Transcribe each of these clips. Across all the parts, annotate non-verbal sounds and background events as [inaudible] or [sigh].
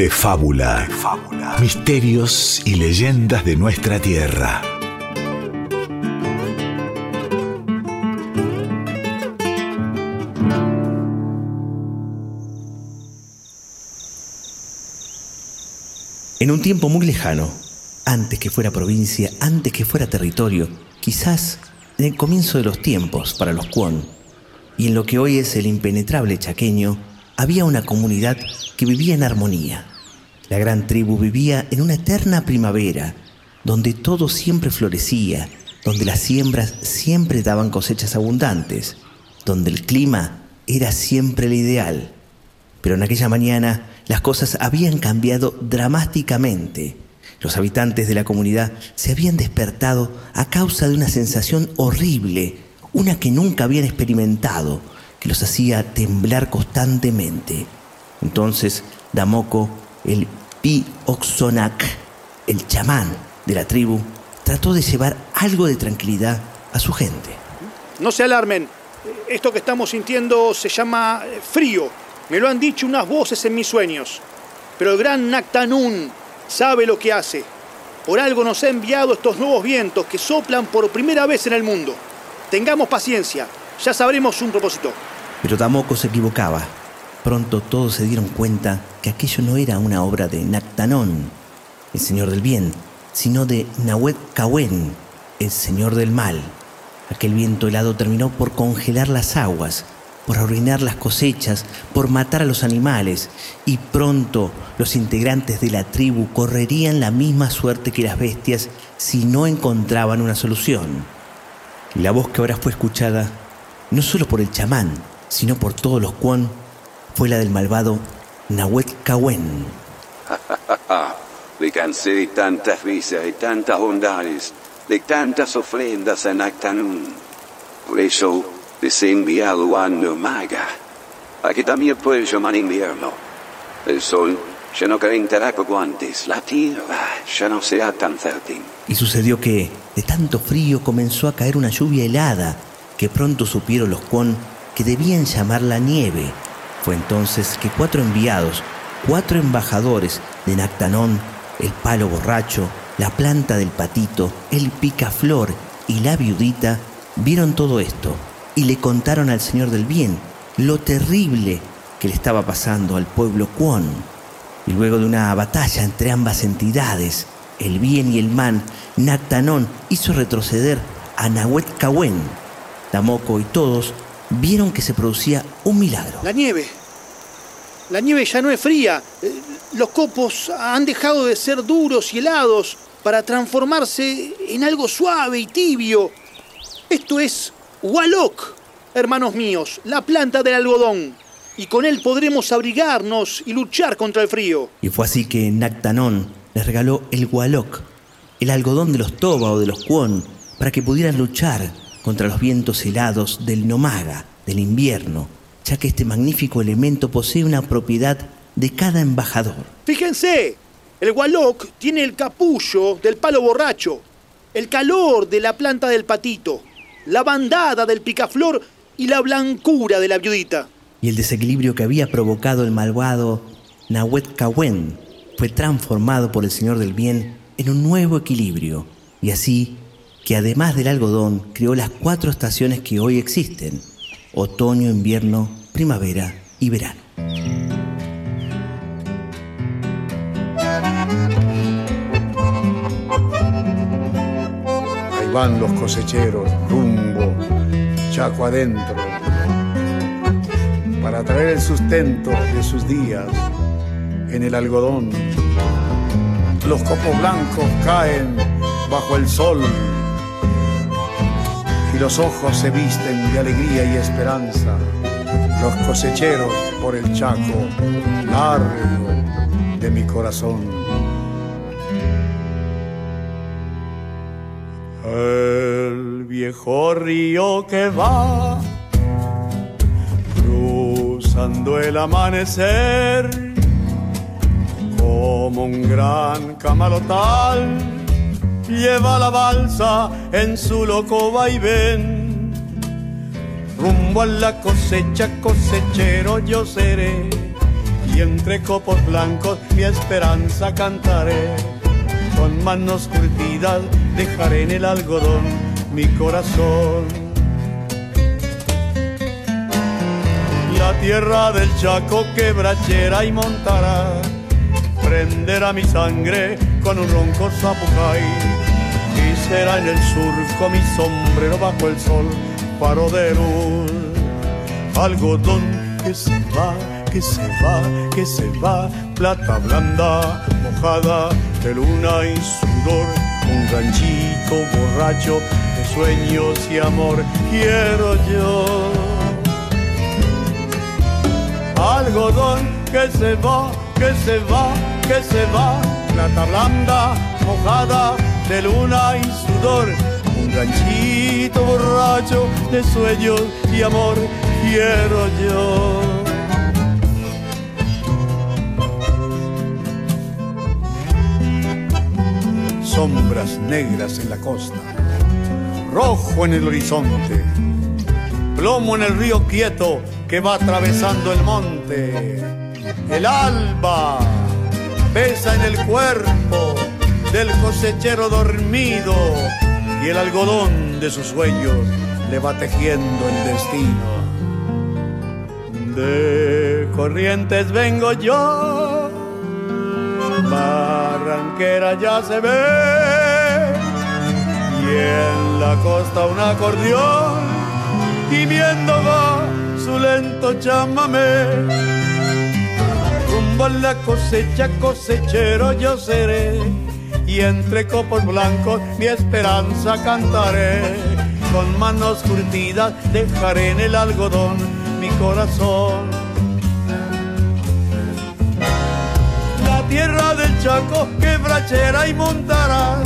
de fábula. Misterios y leyendas de nuestra tierra. En un tiempo muy lejano, antes que fuera provincia, antes que fuera territorio, quizás en el comienzo de los tiempos para los Kwon, y en lo que hoy es el impenetrable chaqueño, había una comunidad que vivía en armonía. La gran tribu vivía en una eterna primavera, donde todo siempre florecía, donde las siembras siempre daban cosechas abundantes, donde el clima era siempre el ideal. Pero en aquella mañana las cosas habían cambiado dramáticamente. Los habitantes de la comunidad se habían despertado a causa de una sensación horrible, una que nunca habían experimentado, que los hacía temblar constantemente. Entonces Damoco, el Pi Oxonac, el chamán de la tribu, trató de llevar algo de tranquilidad a su gente. No se alarmen, esto que estamos sintiendo se llama eh, frío. Me lo han dicho unas voces en mis sueños. Pero el gran Nactanún sabe lo que hace. Por algo nos ha enviado estos nuevos vientos que soplan por primera vez en el mundo. Tengamos paciencia, ya sabremos un propósito. Pero Damoco se equivocaba. Pronto todos se dieron cuenta que aquello no era una obra de Nactanón, el señor del bien, sino de Nahuet Cahuén, el señor del mal. Aquel viento helado terminó por congelar las aguas, por arruinar las cosechas, por matar a los animales, y pronto los integrantes de la tribu correrían la misma suerte que las bestias si no encontraban una solución. La voz que ahora fue escuchada, no solo por el chamán, sino por todos los cuan, fue la del malvado Nahuet Cahuén. [laughs] Me cansé de tantas visas y tantas bondades, de tantas ofrendas a Nactanún. Por eso les he enviado a Nomaga, a que también puede llamar invierno. El sol ya no calentará como antes, la tierra ya no será tan fértil. Y sucedió que, de tanto frío, comenzó a caer una lluvia helada, que pronto supieron los Kwon que debían llamarla nieve. Fue entonces que cuatro enviados, cuatro embajadores de Nactanón, el palo borracho, la planta del patito, el picaflor y la viudita, vieron todo esto y le contaron al Señor del Bien lo terrible que le estaba pasando al pueblo Kwon. Y luego de una batalla entre ambas entidades, el bien y el mal, Nactanón hizo retroceder a Nahuet Cahuén. Damoco y todos vieron que se producía un milagro. La nieve. La nieve ya no es fría. Eh, Los copos han dejado de ser duros y helados para transformarse en algo suave y tibio. Esto es Walok, hermanos míos, la planta del algodón. Y con él podremos abrigarnos y luchar contra el frío. Y fue así que Nactanón les regaló el Walok, el algodón de los Toba o de los Kwon, para que pudieran luchar contra los vientos helados del Nomaga, del invierno, ya que este magnífico elemento posee una propiedad de cada embajador. Fíjense, el Walok tiene el capullo del palo borracho, el calor de la planta del patito, la bandada del picaflor y la blancura de la viudita. Y el desequilibrio que había provocado el malvado Nahuet Cahuén fue transformado por el Señor del Bien en un nuevo equilibrio, y así que además del algodón creó las cuatro estaciones que hoy existen, otoño, invierno, primavera y verano. Ahí van los cosecheros, rumbo, chaco adentro, para traer el sustento de sus días en el algodón. Los copos blancos caen bajo el sol los ojos se visten de alegría y esperanza. Los cosecheros por el chaco largo de mi corazón. El viejo río que va cruzando el amanecer como un gran camalotal lleva la balsa en su loco vaivén rumbo a la cosecha cosechero yo seré y entre copos blancos mi esperanza cantaré. Con manos curtidas dejaré en el algodón mi corazón. La tierra del Chaco quebrachera y montará, prenderá mi sangre con un ronco zapucay. Y será en el surco mi sombrero bajo el sol, faro de luz, algodón que se va que se va, que se va, plata blanda, mojada de luna y sudor, un ranchito borracho de sueños y amor, quiero yo. Algodón que se va, que se va, que se va, plata blanda, mojada de luna y sudor, un ranchito borracho de sueños y amor, quiero yo. sombras negras en la costa, rojo en el horizonte, plomo en el río quieto que va atravesando el monte. El alba pesa en el cuerpo del cosechero dormido y el algodón de sus sueños le va tejiendo el destino. De corrientes vengo yo Barranquera ya se ve y en la costa un acordeón viendo va su lento chamamé. Rumbo a la cosecha, cosechero yo seré y entre copos blancos mi esperanza cantaré. Con manos curtidas dejaré en el algodón mi corazón tierra del Chaco, quebrachera y montará,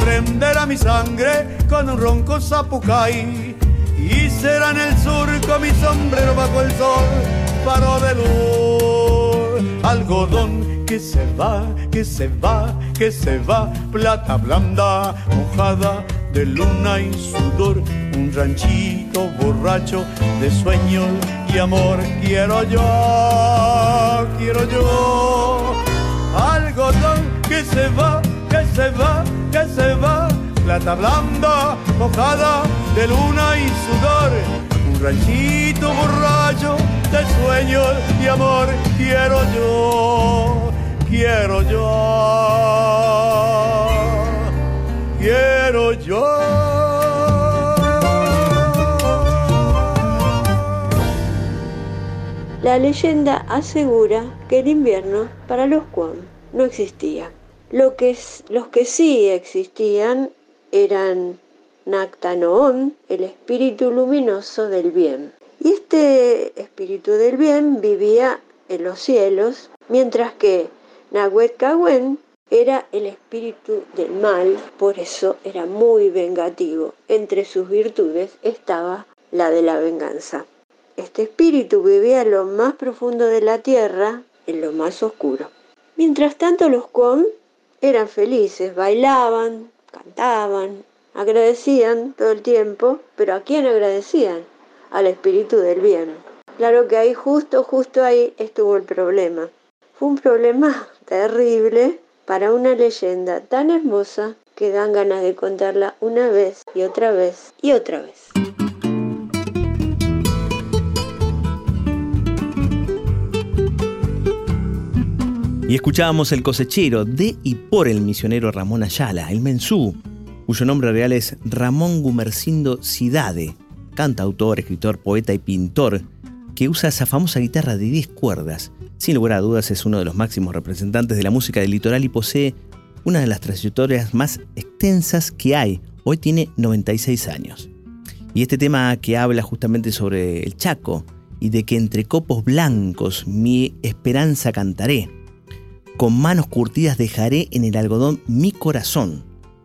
prenderá mi sangre con un ronco zapucay, y será en el surco mi sombrero bajo el sol, faro de luz, algodón que se va, que se va, que se va, plata blanda, mojada de luna y sudor, un ranchito borracho de sueños y amor, quiero yo, quiero yo algodón que se va, que se va, que se va, plata blanda, mojada de luna y sudor, un ranchito borracho de sueños y amor, quiero yo, quiero yo, quiero yo. La leyenda asegura que el invierno para los Kuan no existía. Lo que, los que sí existían eran Nactanoon, el espíritu luminoso del bien. Y este espíritu del bien vivía en los cielos, mientras que Nahuetcawen era el espíritu del mal, por eso era muy vengativo. Entre sus virtudes estaba la de la venganza. Este espíritu vivía en lo más profundo de la tierra, en lo más oscuro. Mientras tanto los Kwon eran felices, bailaban, cantaban, agradecían todo el tiempo, pero ¿a quién agradecían? Al espíritu del bien. Claro que ahí, justo, justo ahí estuvo el problema. Fue un problema terrible para una leyenda tan hermosa que dan ganas de contarla una vez y otra vez y otra vez. Y escuchábamos El cosechero de y por el misionero Ramón Ayala, el mensú, cuyo nombre real es Ramón Gumercindo Cidade, cantautor, escritor, poeta y pintor, que usa esa famosa guitarra de 10 cuerdas. Sin lugar a dudas es uno de los máximos representantes de la música del litoral y posee una de las trayectorias más extensas que hay. Hoy tiene 96 años. Y este tema que habla justamente sobre el Chaco y de que entre copos blancos mi esperanza cantaré, con manos curtidas dejaré en el algodón mi corazón.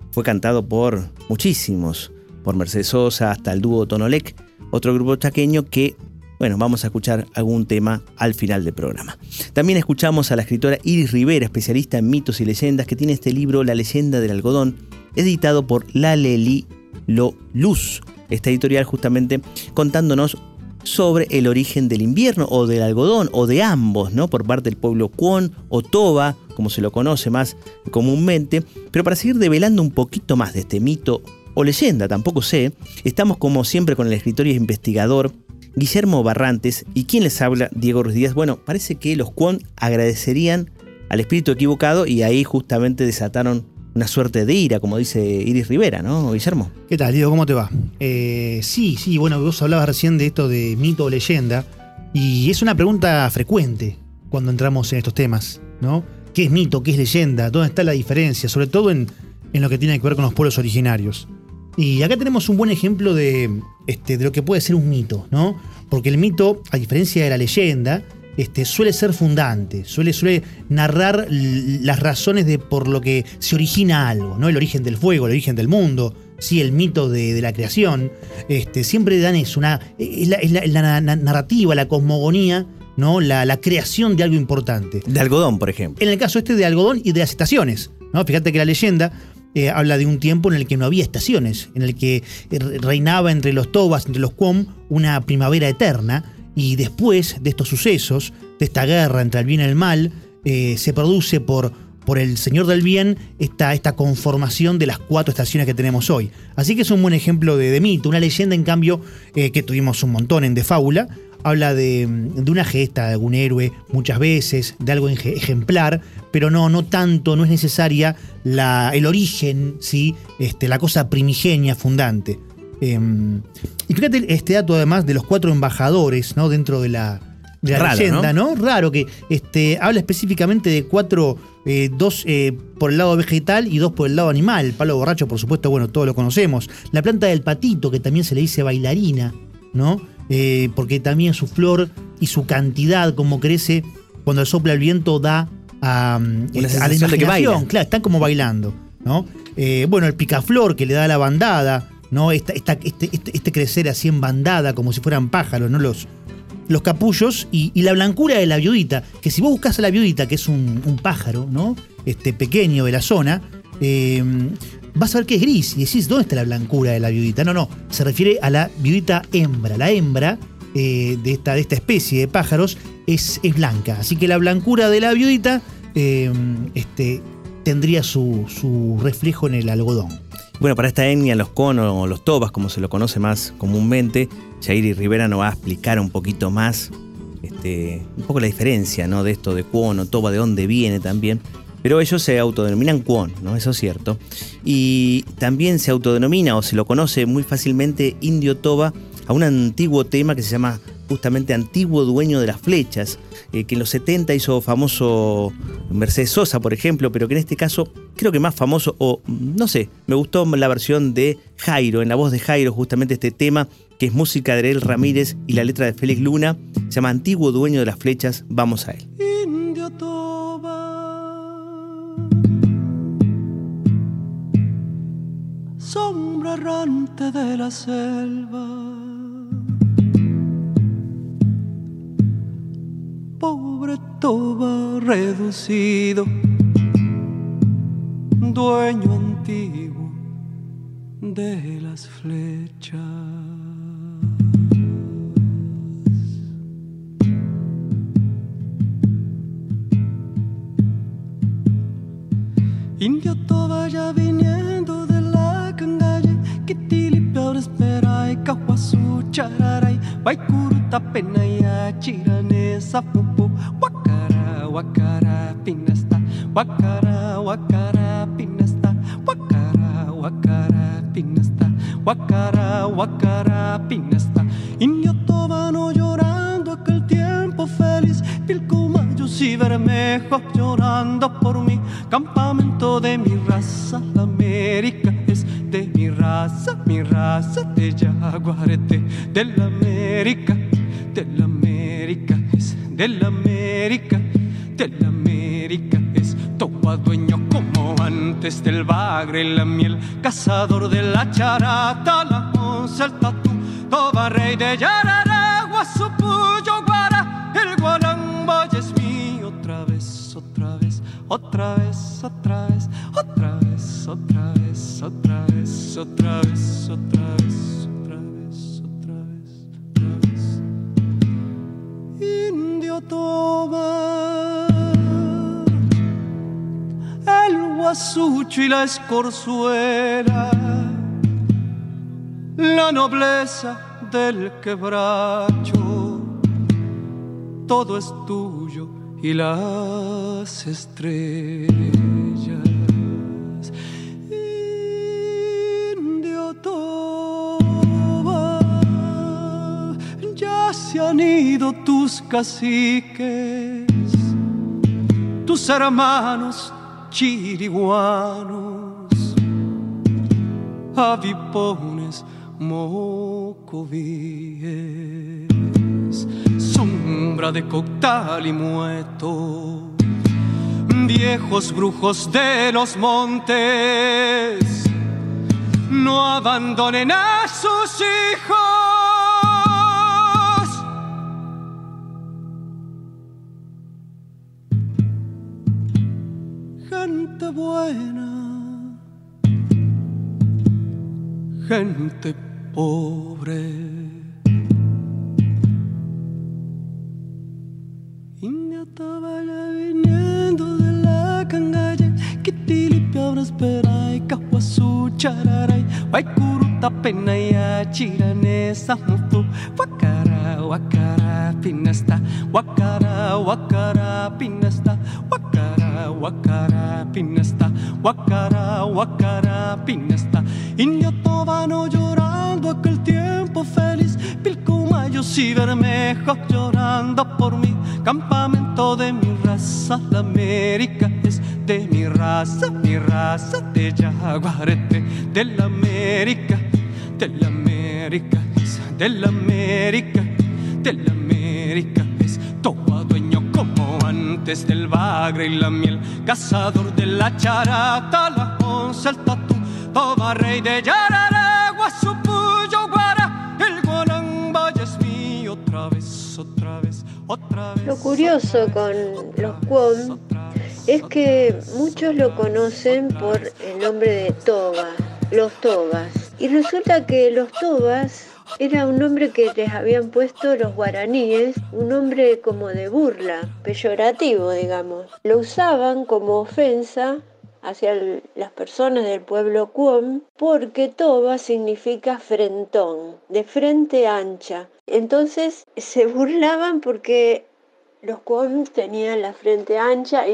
Fue cantado por muchísimos, por Mercedes Sosa hasta el dúo Tonolec, otro grupo chaqueño que, bueno, vamos a escuchar algún tema al final del programa. También escuchamos a la escritora Iris Rivera, especialista en mitos y leyendas, que tiene este libro La leyenda del algodón, editado por La Leli Lo Luz, esta editorial justamente contándonos sobre el origen del invierno o del algodón o de ambos, ¿no? Por parte del pueblo Kwon o Toba, como se lo conoce más comúnmente. Pero para seguir develando un poquito más de este mito o leyenda, tampoco sé, estamos como siempre con el escritor y investigador Guillermo Barrantes y quien les habla, Diego Ruiz Díaz. Bueno, parece que los Kwon agradecerían al espíritu equivocado y ahí justamente desataron una suerte de ira, como dice Iris Rivera, ¿no, Guillermo? ¿Qué tal, Diego? ¿Cómo te va? Eh, sí, sí, bueno, vos hablabas recién de esto de mito o leyenda, y es una pregunta frecuente cuando entramos en estos temas, ¿no? ¿Qué es mito? ¿Qué es leyenda? ¿Dónde está la diferencia? Sobre todo en, en lo que tiene que ver con los pueblos originarios. Y acá tenemos un buen ejemplo de, este, de lo que puede ser un mito, ¿no? Porque el mito, a diferencia de la leyenda, este, suele ser fundante, suele, suele narrar las razones de por lo que se origina algo, ¿no? El origen del fuego, el origen del mundo, sí, el mito de, la creación. Este, siempre dan eso, una, es, la, narrativa, la cosmogonía, ¿no? La, creación de algo importante. De algodón, por ejemplo. En el caso este de algodón y de las estaciones. ¿no? Fíjate que la leyenda eh, habla de un tiempo en el que no había estaciones, en el que eh, reinaba entre los tobas, entre los quom, una primavera eterna y después de estos sucesos, de esta guerra entre el bien y el mal, eh, se produce por, por el Señor del Bien esta, esta conformación de las cuatro estaciones que tenemos hoy. Así que es un buen ejemplo de, mito. Una leyenda, en cambio, que tuvimos un montón en De Fábula, habla de, una gesta de algún héroe muchas veces, de algo ejemplar, pero no, no tanto, no es necesaria la, el origen, ¿sí? este, la cosa primigenia, fundante. Em, y fíjate este dato además de los cuatro embajadores, ¿no? Dentro de la, leyenda, ¿no? Raro que este, habla específicamente de cuatro, eh, dos eh, por el lado vegetal y dos por el lado animal. Palo borracho, por supuesto, bueno, todos lo conocemos. La planta del patito, que también se le dice bailarina, ¿no? Eh, porque también su flor y su cantidad, como crece cuando sopla el viento, da a, a la imaginación. Claro, están como bailando, ¿no? bueno, el picaflor que le da la bandada, ¿no? Este, este, este, crecer así en bandada, como si fueran pájaros, ¿no? Los, los capullos y, la blancura de la viudita, que si vos buscas a la viudita, que es un, pájaro, ¿no? Este pequeño de la zona, em, vas a ver que es gris y decís, ¿dónde está la blancura de la viudita? No, no, se refiere a la viudita hembra. La hembra eh, de, esta, de esta especie de pájaros es, es, blanca, así que la blancura de la viudita em, este, tendría su, su reflejo en el algodón. Bueno, para esta etnia, los conos o los tobas, como se lo conoce más comúnmente, y Rivera nos va a explicar un poquito más, este, un poco la diferencia ¿no? de esto de o toba, de dónde viene también. Pero ellos se autodenominan Kwon, ¿no? Eso es cierto. Y también se autodenomina o se lo conoce muy fácilmente indio toba a un antiguo tema que se llama justamente Antiguo Dueño de las Flechas, eh, que en los 70 hizo famoso Mercedes Sosa, por ejemplo, pero que en este caso creo que más famoso, o no sé, me gustó la versión de Jairo, en la voz de Jairo, justamente este tema, que es música de Ariel Ramírez y la letra de Félix Luna, se llama Antiguo Dueño de las Flechas, vamos a él. Sombra errante de la selva pobre toba reducido, dueño antiguo de las flechas. Indio toba ya viniendo chararay, baikuruta pena ya chiranesa pupu, wakara wakara pinesta, wakara wakara pinesta, wakara wakara pinesta, wakara wakara pinesta. Indio tobano llorando aquel tiempo feliz, pilcomayos y bermejos llorando por mí, campamento de mi raza, la América raza, mi raza de jaguarete, de la América, de la América es, de la América, de la América es, todo dueño como antes del bagre la miel, cazador de la charata, la onza, el tatú, toba rey de Yarara, y la escorzuela, la nobleza del quebracho, todo es tuyo y las estrellas. Indio Toba, ya se han ido tus caciques, tus hermanos chiriguanos, avipones, mocovíes, sombra de coctal y mueto, viejos brujos de los montes, no abandonen a sus hijos. Buena, gente pobre. India estaba ya viniendo de la cangalle, Kitilipiabra espera y Cahuazú chararay, Guaycuruta pena y achiranesa mufu, Guacara, guacara, pinasta, guacara, guacara, pinasta, pinasta, guacara, guacara, pinasta. Indio Tobano llorando aquel tiempo feliz, Pilcomayos y Bermejos llorando por mí, campamento de mi raza, la América es de mi raza, mi raza de Yaguarete, de la América, de la América, de la América, de la América como antes del bagre y la miel, cazador de la charata, la once, el tatú, toma rey de Yararagua, su puyo guara, el guarambaya es mío otra vez, otra vez, otra vez. Lo curioso con los Kwon es que muchos lo conocen por el nombre de Toba, los Tobas. Y resulta que los Tobas era un nombre que les habían puesto los guaraníes, un nombre como de burla, peyorativo, digamos. Lo usaban como ofensa hacia las personas del pueblo Cuom porque Toba significa frentón, de frente ancha. Entonces se [laughs] burlaban porque los Cuom tenían la frente ancha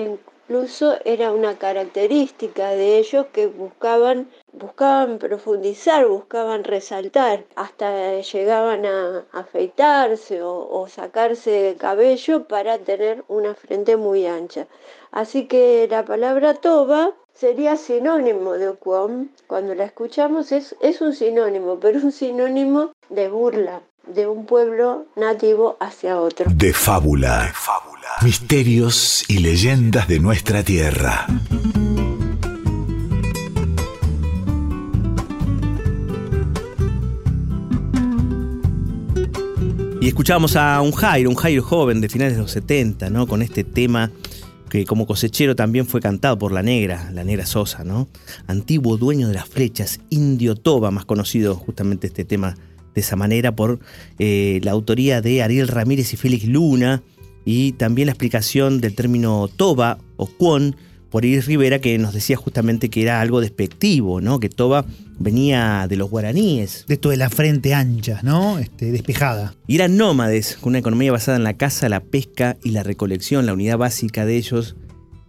incluso era una característica de ellos que buscaban buscaban profundizar, buscaban resaltar, hasta llegaban a afeitarse o, o sacarse cabello para tener una frente muy ancha. Así que la palabra toba sería sinónimo de Okwom. Cuando la escuchamos es, es un sinónimo, pero un sinónimo de burla de un pueblo nativo hacia otro. De fábula. Misterios y leyendas de nuestra tierra. Y escuchábamos a un Jairo, un Jairo joven de finales de los 70, ¿no? Con este tema que como cosechero también fue cantado por la negra, la negra Sosa, ¿no? Antiguo dueño de las flechas, Indio Toba, más conocido justamente este tema de esa manera por eh, la autoría de Ariel Ramírez y Félix Luna, y también la explicación del término Toba o Cuon por Iris Rivera, que nos decía justamente que era algo despectivo, ¿no? Que Toba venía de los guaraníes. De esto de la frente ancha, ¿no? Este, despejada. Y eran nómades, con una economía basada en la caza, la pesca y la recolección. La unidad básica de ellos,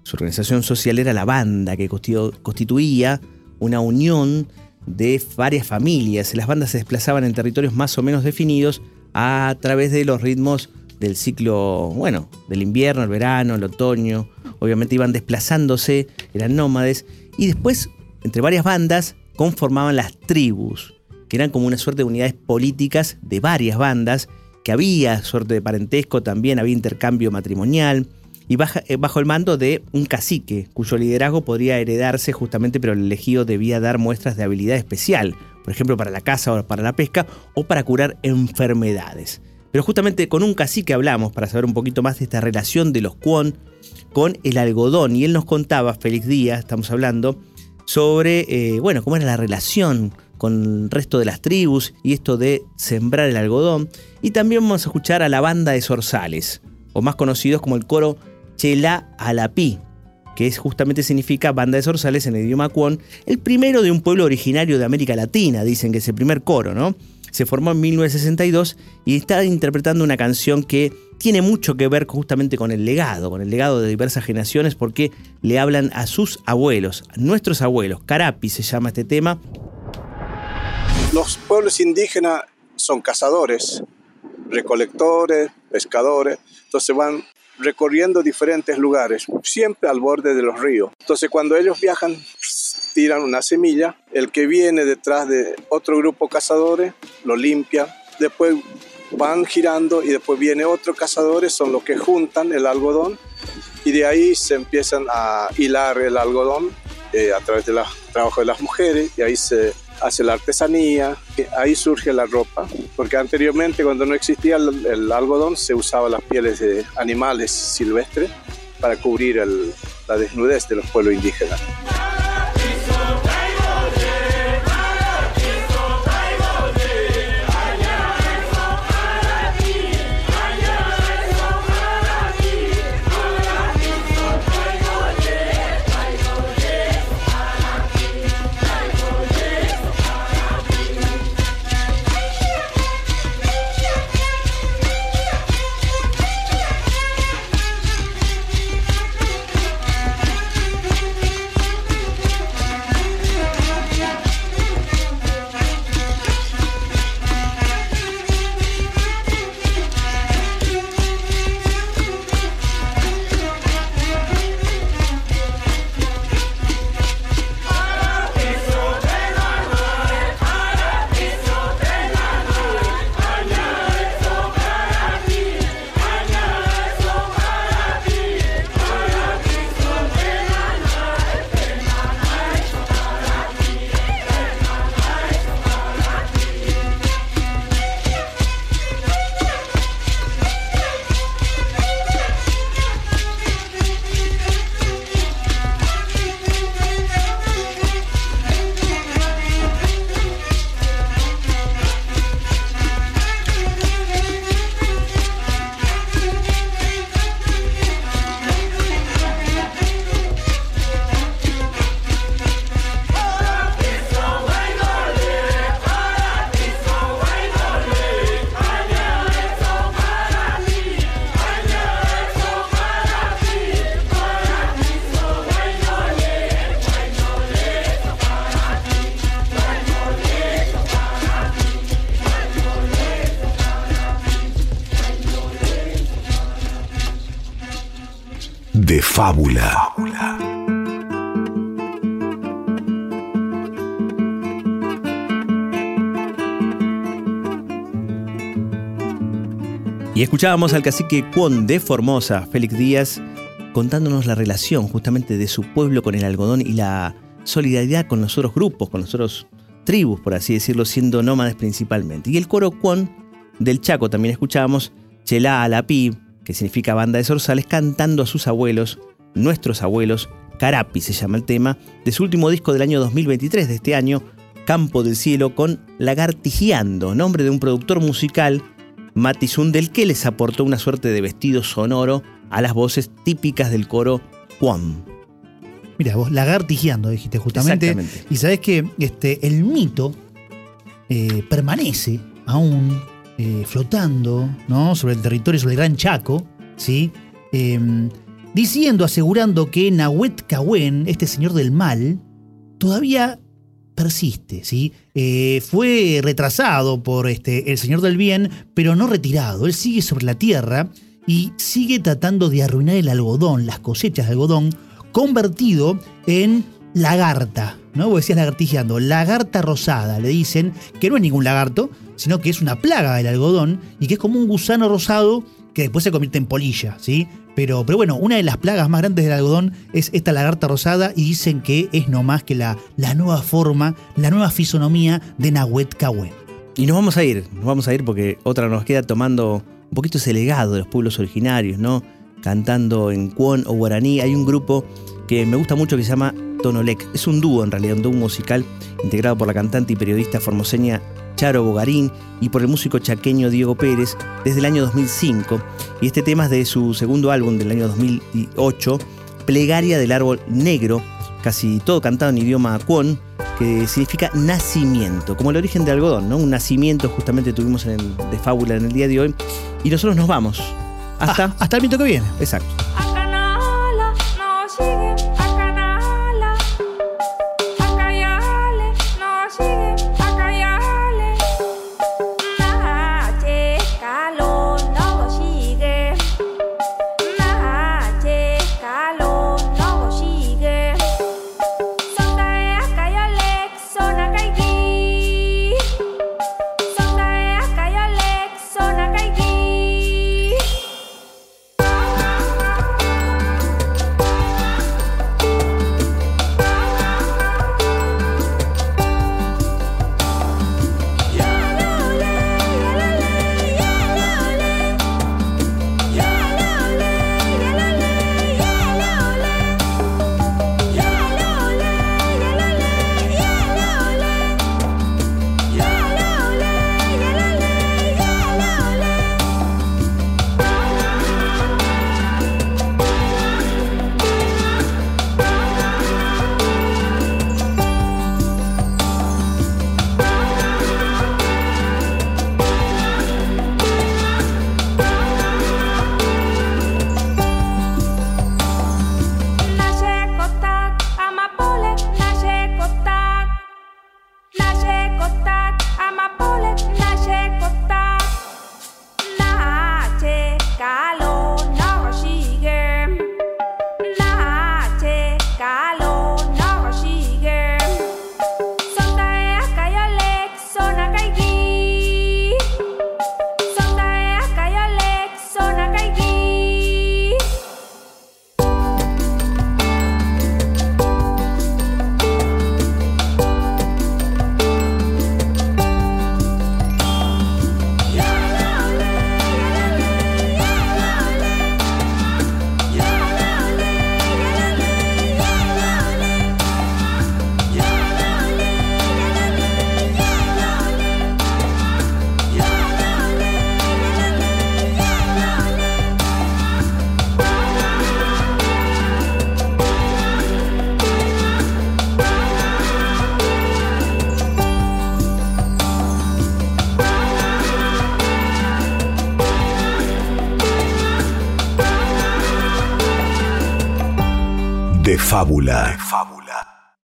su organización social era la banda, que constitu- constituía una unión de varias familias. Las bandas se desplazaban en territorios más o menos definidos a través de los ritmos del ciclo, bueno, del invierno, el verano, el otoño. Obviamente iban desplazándose, eran nómades. Y después, entre varias bandas, conformaban las tribus, que eran como una suerte de unidades políticas de varias bandas, que había suerte de parentesco, también había intercambio matrimonial, y eh, bajo el mando de un cacique, cuyo liderazgo podría heredarse justamente, pero el elegido debía dar muestras de habilidad especial, por ejemplo, para la caza o para la pesca, o para curar enfermedades. Pero justamente con un cacique hablamos para saber un poquito más de esta relación de los Kwon con el algodón. Y él nos contaba, Félix Díaz, estamos hablando, sobre, eh, bueno, cómo era la relación con el resto de las tribus y esto de sembrar el algodón. Y también vamos a escuchar a la banda de Zorzales, o más conocidos como el coro Chela Alapí, que es, justamente significa banda de zorzales en el idioma cuón, el primero de un pueblo originario de América Latina, dicen que es el primer coro, ¿no? Se formó en 1962 y está interpretando una canción que tiene mucho que ver justamente con el legado, con el legado de diversas generaciones, porque le hablan a sus abuelos, a nuestros abuelos. Carapi se llama este tema. Los pueblos indígenas son cazadores, recolectores, pescadores, entonces van recorriendo diferentes lugares, siempre al borde de los ríos. Entonces cuando ellos viajan, tiran una semilla, el que viene detrás de otro grupo cazadores lo limpia, después van girando y después viene otro cazadores, son los que juntan el algodón y de ahí se empiezan a hilar el algodón eh, a través del trabajo de las mujeres y ahí se hace la artesanía, ahí surge la ropa, porque anteriormente cuando no existía el, algodón se usaba las pieles de animales silvestres para cubrir la desnudez de los pueblos indígenas. Y escuchábamos al cacique Cuón de Formosa, Félix Díaz, contándonos la relación justamente de su pueblo con el algodón y la solidaridad con los otros grupos, con los otros tribus, por así decirlo, siendo nómades principalmente. Y el coro Cuón del Chaco también escuchábamos Chelá Alapí, que significa banda de zorzales, cantando a sus abuelos Nuestros Abuelos, Carapi se llama el tema, de su último disco del año 2023 de este año, Campo del Cielo, con Lagartijeando, nombre de un productor musical, Mati Sundel, que les aportó una suerte de vestido sonoro a las voces típicas del coro Juan. Mira, vos lagartijeando, dijiste justamente. Y sabés que este, el mito eh, permanece aún eh, flotando ¿no? sobre el territorio, sobre el Gran Chaco, ¿sí? Em, diciendo, asegurando que Nahuet Cahuén, este señor del mal, todavía persiste, ¿sí? Eh, fue retrasado por este, el señor del bien, pero no retirado. Él sigue sobre la tierra y sigue tratando de arruinar el algodón, las cosechas de algodón, convertido en lagarta, ¿no? Vos decías lagartijeando, lagarta rosada, le dicen que no es ningún lagarto, sino que es una plaga del algodón y que es como un gusano rosado que después se convierte en polilla, ¿sí? Pero, pero bueno, una de las plagas más grandes del algodón es esta lagarta rosada y dicen que es no más que la, la nueva forma, la nueva fisonomía de Nahuet Cahuén. Y nos vamos a ir, nos vamos a ir porque otra nos queda tomando un poquito ese legado de los pueblos originarios, ¿no? Cantando en Cuon o guaraní. Hay un grupo que me gusta mucho que se llama Tonolec. Es un dúo en realidad, un dúo musical integrado por la cantante y periodista formoseña Charo Bogarín y por el músico chaqueño Diego Pérez desde el año 2005. Y este tema es de su segundo álbum del año 2008, plegaria del árbol negro, casi todo cantado en idioma kwon, que significa nacimiento, como el origen de algodón, ¿no? Un nacimiento justamente tuvimos en el, de fábula en el día de hoy. Y nosotros nos vamos. Hasta, Ah, hasta el mito que viene. Exacto.